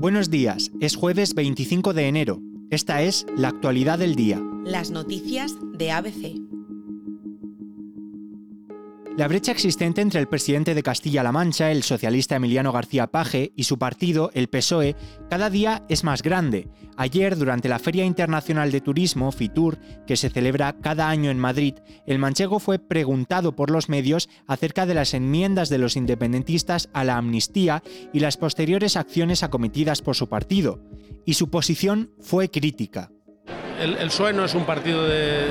Buenos días, es jueves 25 de enero. Esta es la actualidad del día. Las noticias de ABC. La brecha existente entre el presidente de Castilla-La Mancha, el socialista Emiliano García Paje, y su partido, el PSOE, cada día es más grande. Ayer, durante la Feria Internacional de Turismo, FITUR, que se celebra cada año en Madrid, el manchego fue preguntado por los medios acerca de las enmiendas de los independentistas a la amnistía y las posteriores acciones acometidas por su partido. Y su posición fue crítica. El, el PSOE no es un partido de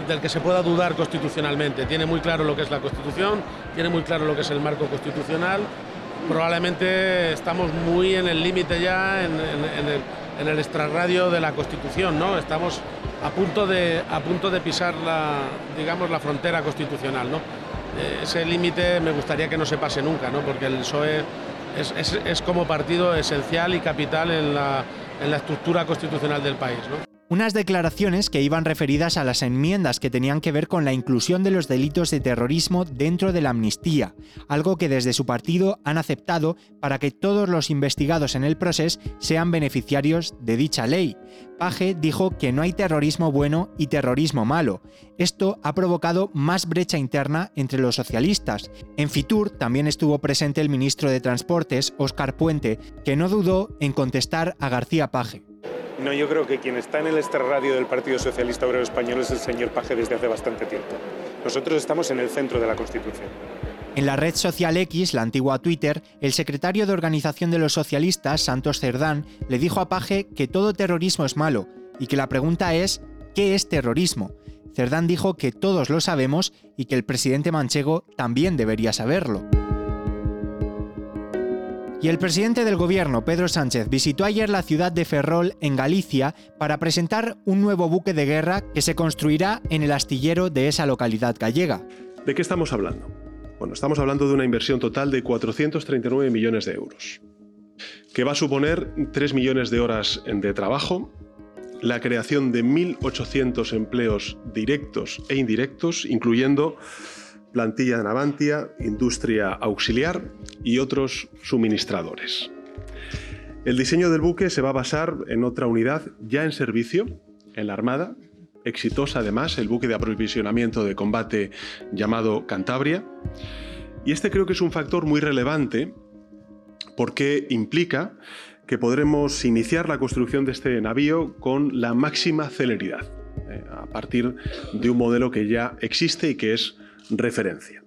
del que se pueda dudar constitucionalmente. Tiene muy claro lo que es la Constitución, tiene muy claro lo que es el marco constitucional. Probablemente estamos muy en el límite ya, en, el, extrarradio de la Constitución, ¿no? Estamos a punto de, a punto de pisar la, digamos, la frontera constitucional, ¿no? Eh, ese límite me gustaría que no se pase nunca, ¿no? Porque el PSOE es, es, como partido esencial y capital en la, en la estructura constitucional del país, ¿no? Unas declaraciones que iban referidas a las enmiendas que tenían que ver con la inclusión de los delitos de terrorismo dentro de la amnistía, algo que desde su partido han aceptado para que todos los investigados en el proceso sean beneficiarios de dicha ley. Page dijo que no hay terrorismo bueno y terrorismo malo. Esto ha provocado más brecha interna entre los socialistas. En Fitur también estuvo presente el ministro de Transportes, Óscar Puente, que no dudó en contestar a García Page. No, yo creo que quien está en el extrarradio del Partido Socialista Obrero Español es el señor Paje desde hace bastante tiempo. Nosotros estamos en el centro de la Constitución. En la red social X, la antigua Twitter, el secretario de Organización de los Socialistas, Santos Cerdán, le dijo a Paje que todo terrorismo es malo y que la pregunta es ¿qué es terrorismo? Cerdán dijo que todos lo sabemos y que el presidente manchego también debería saberlo. Y el presidente del gobierno, Pedro Sánchez, visitó ayer la ciudad de Ferrol, en Galicia, para presentar un nuevo buque de guerra que se construirá en el astillero de esa localidad gallega. ¿De qué estamos hablando? Bueno, estamos hablando de una inversión total de 439 millones de euros, que va a suponer 3 millones de horas de trabajo, la creación de 1.800 empleos directos e indirectos, incluyendo plantilla de Navantia, industria auxiliar y otros suministradores. El diseño del buque se va a basar en otra unidad ya en servicio en la Armada, exitosa además, el buque de aprovisionamiento de combate llamado Cantabria. Y este creo que es un factor muy relevante porque implica que podremos iniciar la construcción de este navío con la máxima celeridad, eh, a partir de un modelo que ya existe y que es referencia.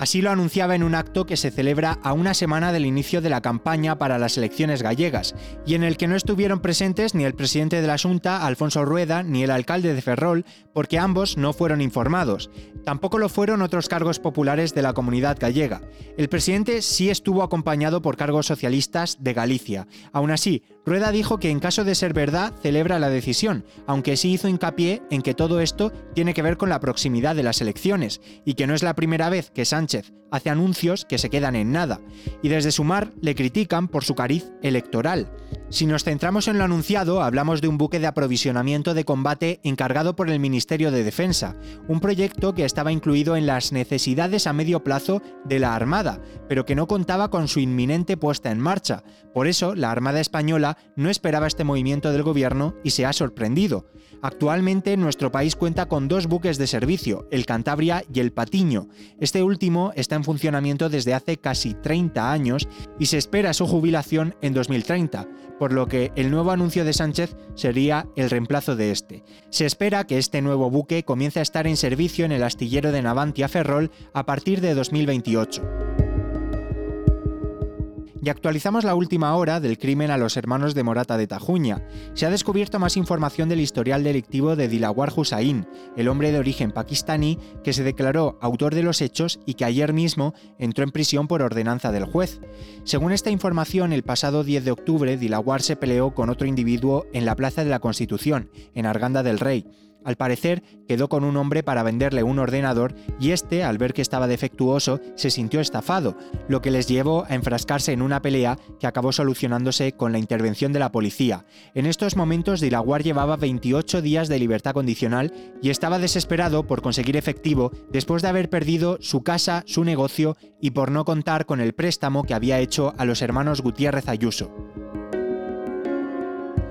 Así lo anunciaba en un acto que se celebra a una semana del inicio de la campaña para las elecciones gallegas, y en el que no estuvieron presentes ni el presidente de la Junta, Alfonso Rueda, ni el alcalde de Ferrol, porque ambos no fueron informados. Tampoco lo fueron otros cargos populares de la comunidad gallega. El presidente sí estuvo acompañado por cargos socialistas de Galicia. Aún así, Rueda dijo que en caso de ser verdad celebra la decisión, aunque sí hizo hincapié en que todo esto tiene que ver con la proximidad de las elecciones y que no es la primera vez que Sánchez Sánchez, hace anuncios que se quedan en nada, y desde Sumar le critican por su cariz electoral. Si nos centramos en lo anunciado, hablamos de un buque de aprovisionamiento de combate encargado por el Ministerio de Defensa, un proyecto que estaba incluido en las necesidades a medio plazo de la Armada, pero que no contaba con su inminente puesta en marcha. Por eso, la Armada Española no esperaba este movimiento del gobierno y se ha sorprendido. Actualmente nuestro país cuenta con dos buques de servicio, el Cantabria y el Patiño. Este último está en funcionamiento desde hace casi 30 años y se espera su jubilación en 2030 por lo que el nuevo anuncio de Sánchez sería el reemplazo de este. Se espera que este nuevo buque comience a estar en servicio en el astillero de Navantia Ferrol a partir de 2028. Y actualizamos la última hora del crimen a los hermanos de Morata de Tajuña. Se ha descubierto más información del historial delictivo de Dilawar Hussain, el hombre de origen pakistaní que se declaró autor de los hechos y que ayer mismo entró en prisión por ordenanza del juez. Según esta información, el pasado 10 de octubre Dilawar se peleó con otro individuo en la Plaza de la Constitución, en Arganda del Rey. Al parecer, quedó con un hombre para venderle un ordenador y este, al ver que estaba defectuoso, se sintió estafado, lo que les llevó a enfrascarse en una pelea que acabó solucionándose con la intervención de la policía. En estos momentos, Dilaguar llevaba 28 días de libertad condicional y estaba desesperado por conseguir efectivo después de haber perdido su casa, su negocio y por no contar con el préstamo que había hecho a los hermanos Gutiérrez Ayuso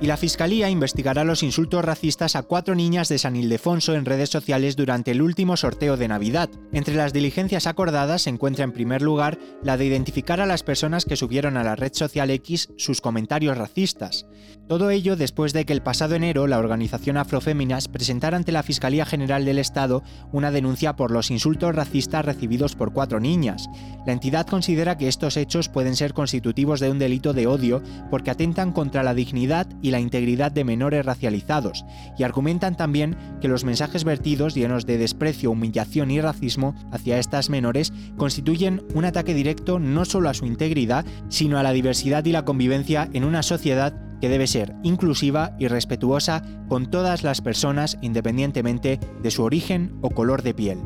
y la Fiscalía investigará los insultos racistas a cuatro niñas de San Ildefonso en redes sociales durante el último sorteo de Navidad. Entre las diligencias acordadas se encuentra en primer lugar la de identificar a las personas que subieron a la red social X sus comentarios racistas. Todo ello después de que el pasado enero la organización Afroféminas presentara ante la Fiscalía General del Estado una denuncia por los insultos racistas recibidos por cuatro niñas. La entidad considera que estos hechos pueden ser constitutivos de un delito de odio porque atentan contra la dignidad y la integridad de menores racializados, y argumentan también que los mensajes vertidos llenos de desprecio, humillación y racismo hacia estas menores constituyen un ataque directo no solo a su integridad, sino a la diversidad y la convivencia en una sociedad que debe ser inclusiva y respetuosa con todas las personas independientemente de su origen o color de piel.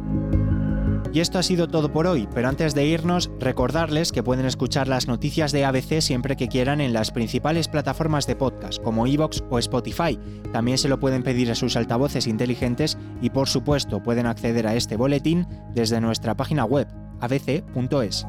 Y esto ha sido todo por hoy, pero antes de irnos, recordarles que pueden escuchar las noticias de ABC siempre que quieran en las principales plataformas de podcast, como Evox o Spotify. También se lo pueden pedir a sus altavoces inteligentes y por supuesto pueden acceder a este boletín desde nuestra página web, abc.es.